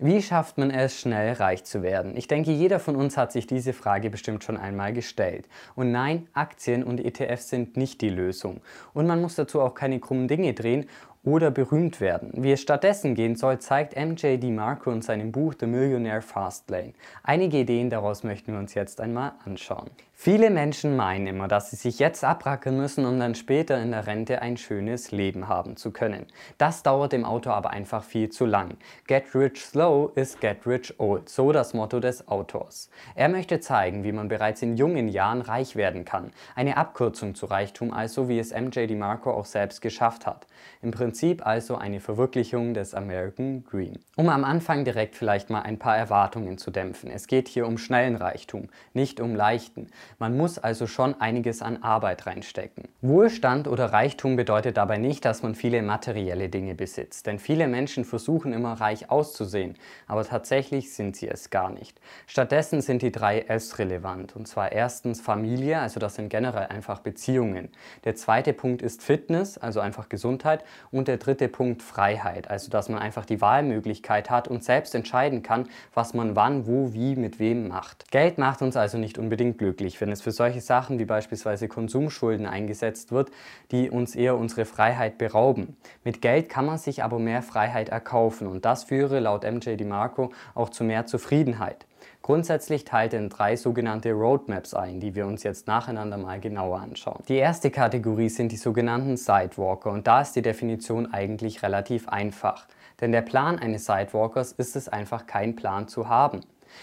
Wie schafft man es, schnell reich zu werden? Ich denke, jeder von uns hat sich diese Frage bestimmt schon einmal gestellt. Und nein, Aktien und ETFs sind nicht die Lösung. Und man muss dazu auch keine krummen Dinge drehen oder berühmt werden. Wie es stattdessen gehen soll, zeigt MJ DiMarco in seinem Buch The Millionaire Fastlane. Einige Ideen daraus möchten wir uns jetzt einmal anschauen. Viele Menschen meinen immer, dass sie sich jetzt abrackern müssen, um dann später in der Rente ein schönes Leben haben zu können. Das dauert dem Autor aber einfach viel zu lang. Get rich slow ist get rich old, so das Motto des Autors. Er möchte zeigen, wie man bereits in jungen Jahren reich werden kann. Eine Abkürzung zu Reichtum also, wie es MJ DiMarco auch selbst geschafft hat. Im Prinzip also eine Verwirklichung des American Dream. Um am Anfang direkt vielleicht mal ein paar Erwartungen zu dämpfen. Es geht hier um schnellen Reichtum, nicht um leichten. Man muss also schon einiges an Arbeit reinstecken. Wohlstand oder Reichtum bedeutet dabei nicht, dass man viele materielle Dinge besitzt, denn viele Menschen versuchen immer reich auszusehen, aber tatsächlich sind sie es gar nicht. Stattdessen sind die drei S relevant, und zwar erstens Familie, also das sind generell einfach Beziehungen. Der zweite Punkt ist Fitness, also einfach Gesundheit, und der dritte Punkt Freiheit, also dass man einfach die Wahlmöglichkeit hat und selbst entscheiden kann, was man wann, wo, wie, mit wem macht. Geld macht uns also nicht unbedingt glücklich wenn es für solche Sachen wie beispielsweise Konsumschulden eingesetzt wird, die uns eher unsere Freiheit berauben. Mit Geld kann man sich aber mehr Freiheit erkaufen und das führe laut MJ DiMarco auch zu mehr Zufriedenheit. Grundsätzlich teilt er in drei sogenannte Roadmaps ein, die wir uns jetzt nacheinander mal genauer anschauen. Die erste Kategorie sind die sogenannten Sidewalker und da ist die Definition eigentlich relativ einfach. Denn der Plan eines Sidewalkers ist es einfach kein Plan zu haben.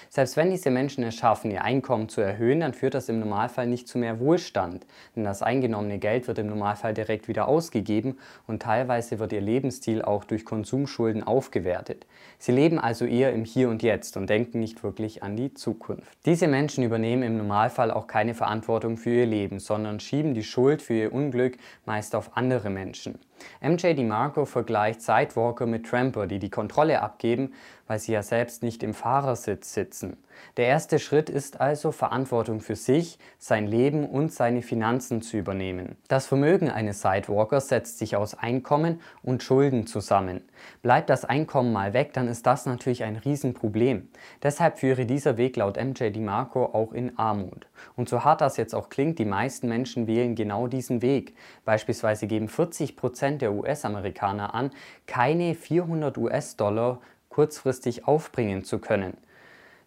Selbst wenn diese Menschen es schaffen, ihr Einkommen zu erhöhen, dann führt das im Normalfall nicht zu mehr Wohlstand, denn das eingenommene Geld wird im Normalfall direkt wieder ausgegeben und teilweise wird ihr Lebensstil auch durch Konsumschulden aufgewertet. Sie leben also eher im Hier und Jetzt und denken nicht wirklich an die Zukunft. Diese Menschen übernehmen im Normalfall auch keine Verantwortung für ihr Leben, sondern schieben die Schuld für ihr Unglück meist auf andere Menschen. MJ DiMarco vergleicht Sidewalker mit Tramper, die die Kontrolle abgeben, weil sie ja selbst nicht im Fahrersitz sitzen. Der erste Schritt ist also, Verantwortung für sich, sein Leben und seine Finanzen zu übernehmen. Das Vermögen eines Sidewalkers setzt sich aus Einkommen und Schulden zusammen. Bleibt das Einkommen mal weg, dann ist das natürlich ein Riesenproblem. Deshalb führe dieser Weg laut MJ DiMarco auch in Armut. Und so hart das jetzt auch klingt, die meisten Menschen wählen genau diesen Weg. Beispielsweise geben 40% der US-Amerikaner an, keine 400 US-Dollar kurzfristig aufbringen zu können.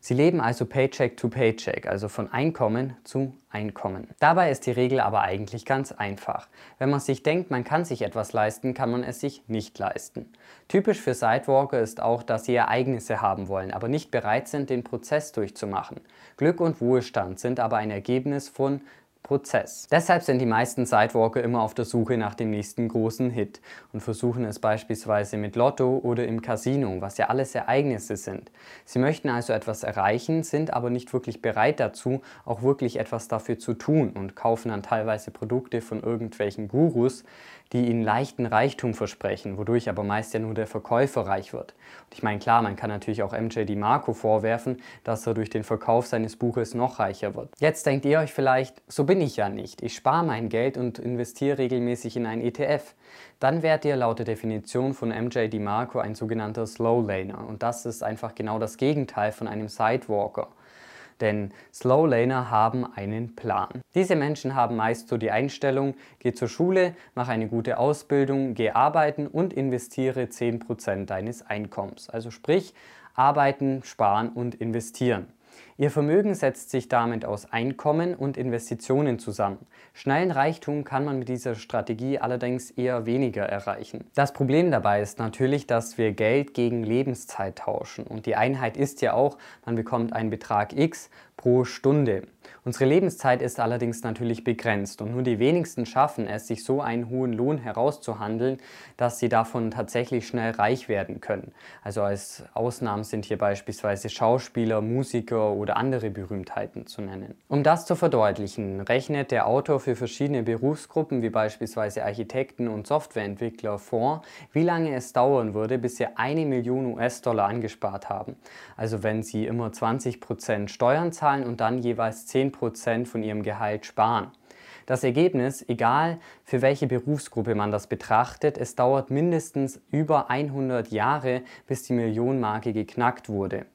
Sie leben also Paycheck to Paycheck, also von Einkommen zu Einkommen. Dabei ist die Regel aber eigentlich ganz einfach. Wenn man sich denkt, man kann sich etwas leisten, kann man es sich nicht leisten. Typisch für Sidewalker ist auch, dass sie Ereignisse haben wollen, aber nicht bereit sind, den Prozess durchzumachen. Glück und Wohlstand sind aber ein Ergebnis von Prozess. Deshalb sind die meisten Sidewalker immer auf der Suche nach dem nächsten großen Hit und versuchen es beispielsweise mit Lotto oder im Casino, was ja alles Ereignisse sind. Sie möchten also etwas erreichen, sind aber nicht wirklich bereit dazu, auch wirklich etwas dafür zu tun und kaufen dann teilweise Produkte von irgendwelchen Gurus, die ihnen leichten Reichtum versprechen, wodurch aber meist ja nur der Verkäufer reich wird. Und ich meine, klar, man kann natürlich auch MJ DiMarco vorwerfen, dass er durch den Verkauf seines Buches noch reicher wird. Jetzt denkt ihr euch vielleicht, so bin ich ja nicht. Ich spare mein Geld und investiere regelmäßig in ein ETF. Dann werdet ihr laut der Definition von MJ DiMarco ein sogenannter Slow Laner. Und das ist einfach genau das Gegenteil von einem Sidewalker denn Slow Laner haben einen Plan. Diese Menschen haben meist so die Einstellung, geh zur Schule, mach eine gute Ausbildung, geh arbeiten und investiere 10% deines Einkommens. Also sprich, arbeiten, sparen und investieren. Ihr Vermögen setzt sich damit aus Einkommen und Investitionen zusammen. Schnellen Reichtum kann man mit dieser Strategie allerdings eher weniger erreichen. Das Problem dabei ist natürlich, dass wir Geld gegen Lebenszeit tauschen. Und die Einheit ist ja auch, man bekommt einen Betrag X pro Stunde. Unsere Lebenszeit ist allerdings natürlich begrenzt und nur die wenigsten schaffen es, sich so einen hohen Lohn herauszuhandeln, dass sie davon tatsächlich schnell reich werden können. Also als Ausnahmen sind hier beispielsweise Schauspieler, Musiker oder andere Berühmtheiten zu nennen. Um das zu verdeutlichen, rechnet der Autor für verschiedene Berufsgruppen wie beispielsweise Architekten und Softwareentwickler vor, wie lange es dauern würde, bis sie eine Million US-Dollar angespart haben. Also wenn sie immer 20% Steuern zahlen und dann jeweils 10% von ihrem Gehalt sparen. Das Ergebnis, egal für welche Berufsgruppe man das betrachtet, es dauert mindestens über 100 Jahre, bis die Millionenmarke geknackt wurde.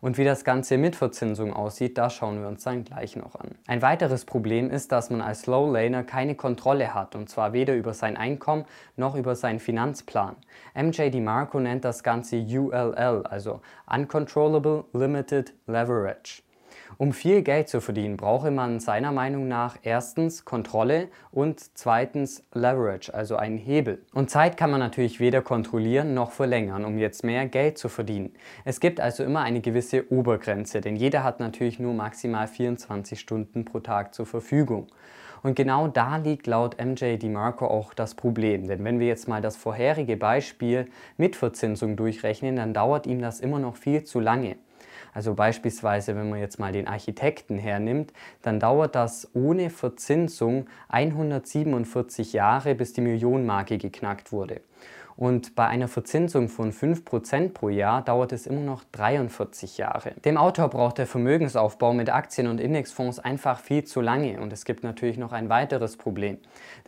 Und wie das Ganze mit Verzinsung aussieht, das schauen wir uns dann gleich noch an. Ein weiteres Problem ist, dass man als Slow Laner keine Kontrolle hat, und zwar weder über sein Einkommen noch über seinen Finanzplan. MJ DiMarco nennt das Ganze ULL, also Uncontrollable Limited Leverage. Um viel Geld zu verdienen, brauche man seiner Meinung nach erstens Kontrolle und zweitens Leverage, also einen Hebel. Und Zeit kann man natürlich weder kontrollieren noch verlängern, um jetzt mehr Geld zu verdienen. Es gibt also immer eine gewisse Obergrenze, denn jeder hat natürlich nur maximal 24 Stunden pro Tag zur Verfügung. Und genau da liegt laut MJ DiMarco auch das Problem. Denn wenn wir jetzt mal das vorherige Beispiel mit Verzinsung durchrechnen, dann dauert ihm das immer noch viel zu lange. Also beispielsweise, wenn man jetzt mal den Architekten hernimmt, dann dauert das ohne Verzinsung 147 Jahre, bis die Millionenmarke geknackt wurde. Und bei einer Verzinsung von 5% pro Jahr dauert es immer noch 43 Jahre. Dem Autor braucht der Vermögensaufbau mit Aktien und Indexfonds einfach viel zu lange. Und es gibt natürlich noch ein weiteres Problem,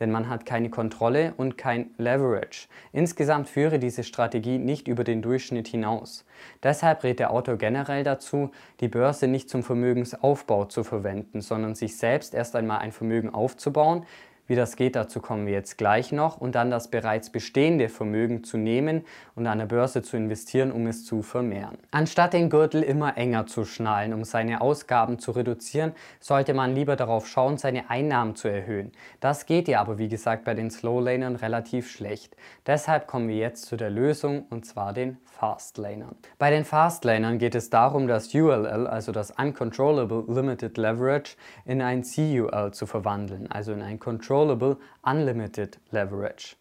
denn man hat keine Kontrolle und kein Leverage. Insgesamt führe diese Strategie nicht über den Durchschnitt hinaus. Deshalb rät der Autor generell dazu, die Börse nicht zum Vermögensaufbau zu verwenden, sondern sich selbst erst einmal ein Vermögen aufzubauen, wie das geht, dazu kommen wir jetzt gleich noch. Und dann das bereits bestehende Vermögen zu nehmen und an der Börse zu investieren, um es zu vermehren. Anstatt den Gürtel immer enger zu schnallen, um seine Ausgaben zu reduzieren, sollte man lieber darauf schauen, seine Einnahmen zu erhöhen. Das geht ja aber, wie gesagt, bei den Slowlanern relativ schlecht. Deshalb kommen wir jetzt zu der Lösung und zwar den Fastlanern. Bei den Fastlanern geht es darum, das ULL, also das Uncontrollable Limited Leverage, in ein CUL zu verwandeln, also in ein Control Controllable Unlimited Leverage.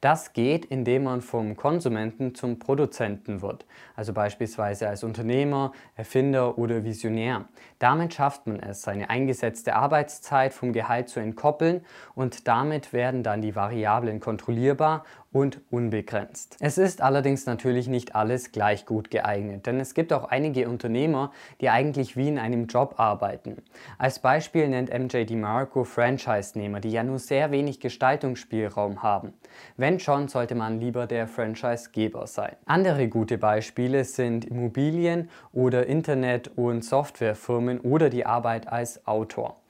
Das geht, indem man vom Konsumenten zum Produzenten wird, also beispielsweise als Unternehmer, Erfinder oder Visionär. Damit schafft man es, seine eingesetzte Arbeitszeit vom Gehalt zu entkoppeln und damit werden dann die Variablen kontrollierbar und unbegrenzt. Es ist allerdings natürlich nicht alles gleich gut geeignet, denn es gibt auch einige Unternehmer, die eigentlich wie in einem Job arbeiten. Als Beispiel nennt MJ DiMarco Franchise-Nehmer, die ja nur sehr wenig Gestaltungsspielraum haben. Wenn schon, sollte man lieber der Franchise-Geber sein. Andere gute Beispiele sind Immobilien oder Internet- und Softwarefirmen oder die Arbeit als Autor.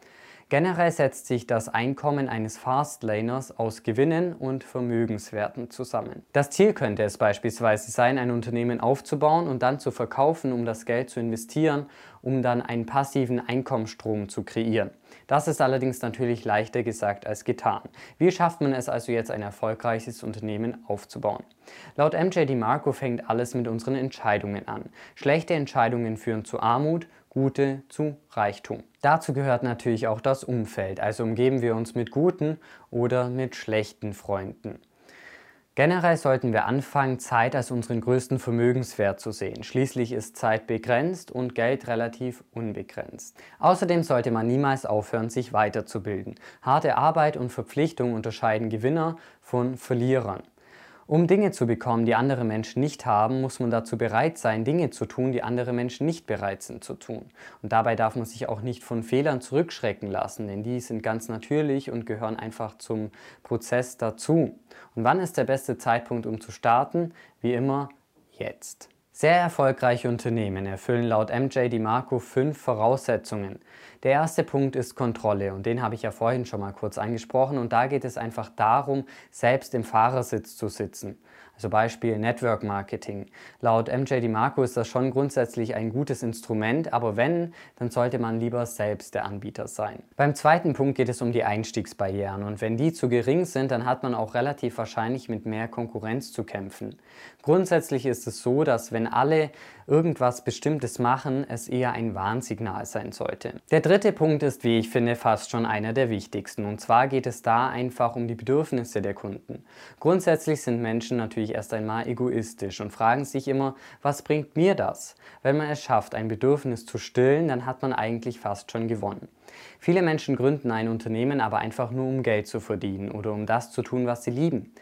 Generell setzt sich das Einkommen eines Fastlaners aus Gewinnen und Vermögenswerten zusammen. Das Ziel könnte es beispielsweise sein, ein Unternehmen aufzubauen und dann zu verkaufen, um das Geld zu investieren, um dann einen passiven Einkommensstrom zu kreieren. Das ist allerdings natürlich leichter gesagt als getan. Wie schafft man es also jetzt, ein erfolgreiches Unternehmen aufzubauen? Laut MJ DiMarco fängt alles mit unseren Entscheidungen an. Schlechte Entscheidungen führen zu Armut, gute zu Reichtum. Dazu gehört natürlich auch das Umfeld, also umgeben wir uns mit guten oder mit schlechten Freunden. Generell sollten wir anfangen, Zeit als unseren größten Vermögenswert zu sehen. Schließlich ist Zeit begrenzt und Geld relativ unbegrenzt. Außerdem sollte man niemals aufhören, sich weiterzubilden. Harte Arbeit und Verpflichtung unterscheiden Gewinner von Verlierern. Um Dinge zu bekommen, die andere Menschen nicht haben, muss man dazu bereit sein, Dinge zu tun, die andere Menschen nicht bereit sind zu tun. Und dabei darf man sich auch nicht von Fehlern zurückschrecken lassen, denn die sind ganz natürlich und gehören einfach zum Prozess dazu. Und wann ist der beste Zeitpunkt, um zu starten? Wie immer, jetzt. Sehr erfolgreiche Unternehmen erfüllen laut MJ DiMarco fünf Voraussetzungen. Der erste Punkt ist Kontrolle und den habe ich ja vorhin schon mal kurz angesprochen und da geht es einfach darum, selbst im Fahrersitz zu sitzen. Also Beispiel Network Marketing. Laut MJ DiMarco ist das schon grundsätzlich ein gutes Instrument, aber wenn, dann sollte man lieber selbst der Anbieter sein. Beim zweiten Punkt geht es um die Einstiegsbarrieren und wenn die zu gering sind, dann hat man auch relativ wahrscheinlich mit mehr Konkurrenz zu kämpfen. Grundsätzlich ist es so, dass wenn alle irgendwas Bestimmtes machen, es eher ein Warnsignal sein sollte. Der dritte Punkt ist, wie ich finde, fast schon einer der wichtigsten. Und zwar geht es da einfach um die Bedürfnisse der Kunden. Grundsätzlich sind Menschen natürlich erst einmal egoistisch und fragen sich immer, was bringt mir das? Wenn man es schafft, ein Bedürfnis zu stillen, dann hat man eigentlich fast schon gewonnen. Viele Menschen gründen ein Unternehmen aber einfach nur, um Geld zu verdienen oder um das zu tun, was sie lieben.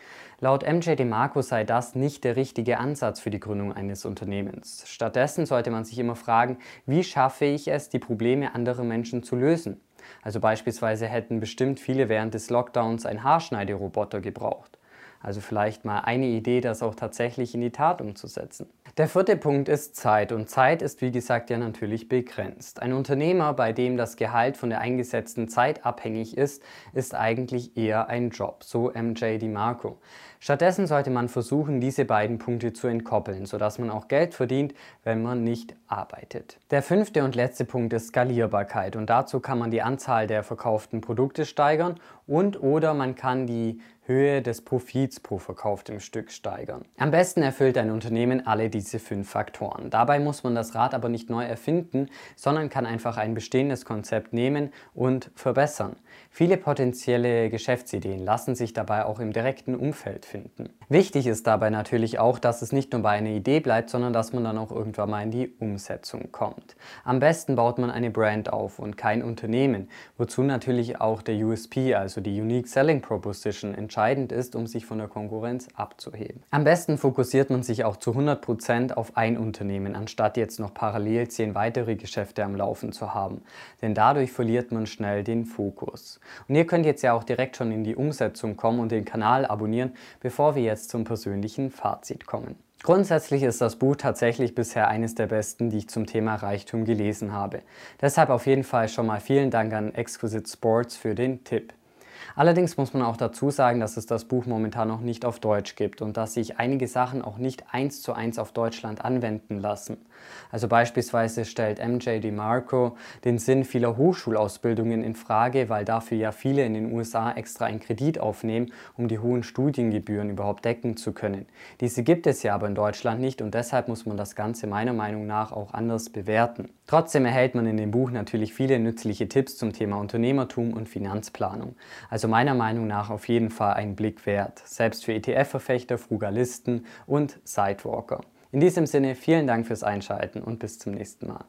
Laut MJ DeMarco sei das nicht der richtige Ansatz für die Gründung eines Unternehmens. Stattdessen sollte man sich immer fragen, wie schaffe ich es, die Probleme anderer Menschen zu lösen? Also beispielsweise hätten bestimmt viele während des Lockdowns einen Haarschneideroboter gebraucht. Also vielleicht mal eine Idee, das auch tatsächlich in die Tat umzusetzen. Der vierte Punkt ist Zeit und Zeit ist wie gesagt ja natürlich begrenzt. Ein Unternehmer, bei dem das Gehalt von der eingesetzten Zeit abhängig ist, ist eigentlich eher ein Job, so MJ DiMarco. Stattdessen sollte man versuchen, diese beiden Punkte zu entkoppeln, sodass man auch Geld verdient, wenn man nicht arbeitet. Der fünfte und letzte Punkt ist Skalierbarkeit und dazu kann man die Anzahl der verkauften Produkte steigern und oder man kann die Höhe des Profits pro verkauftem Stück steigern. Am besten erfüllt ein Unternehmen alle diese fünf Faktoren. Dabei muss man das Rad aber nicht neu erfinden, sondern kann einfach ein bestehendes Konzept nehmen und verbessern. Viele potenzielle Geschäftsideen lassen sich dabei auch im direkten Umfeld finden. Wichtig ist dabei natürlich auch, dass es nicht nur bei einer Idee bleibt, sondern dass man dann auch irgendwann mal in die Umsetzung kommt. Am besten baut man eine Brand auf und kein Unternehmen, wozu natürlich auch der USP, also die Unique Selling Proposition, entscheidend ist, um sich von der Konkurrenz abzuheben. Am besten fokussiert man sich auch zu 100% auf ein Unternehmen, anstatt jetzt noch parallel zehn weitere Geschäfte am Laufen zu haben. Denn dadurch verliert man schnell den Fokus. Und ihr könnt jetzt ja auch direkt schon in die Umsetzung kommen und den Kanal abonnieren, bevor wir jetzt zum persönlichen Fazit kommen. Grundsätzlich ist das Buch tatsächlich bisher eines der besten, die ich zum Thema Reichtum gelesen habe. Deshalb auf jeden Fall schon mal vielen Dank an Exquisite Sports für den Tipp. Allerdings muss man auch dazu sagen, dass es das Buch momentan noch nicht auf Deutsch gibt und dass sich einige Sachen auch nicht eins zu eins auf Deutschland anwenden lassen. Also beispielsweise stellt MJ DeMarco den Sinn vieler Hochschulausbildungen in Frage, weil dafür ja viele in den USA extra einen Kredit aufnehmen, um die hohen Studiengebühren überhaupt decken zu können. Diese gibt es ja aber in Deutschland nicht und deshalb muss man das Ganze meiner Meinung nach auch anders bewerten. Trotzdem erhält man in dem Buch natürlich viele nützliche Tipps zum Thema Unternehmertum und Finanzplanung. Also meiner Meinung nach auf jeden Fall ein Blick wert, selbst für ETF-Verfechter, Frugalisten und Sidewalker. In diesem Sinne vielen Dank fürs Einschalten und bis zum nächsten Mal.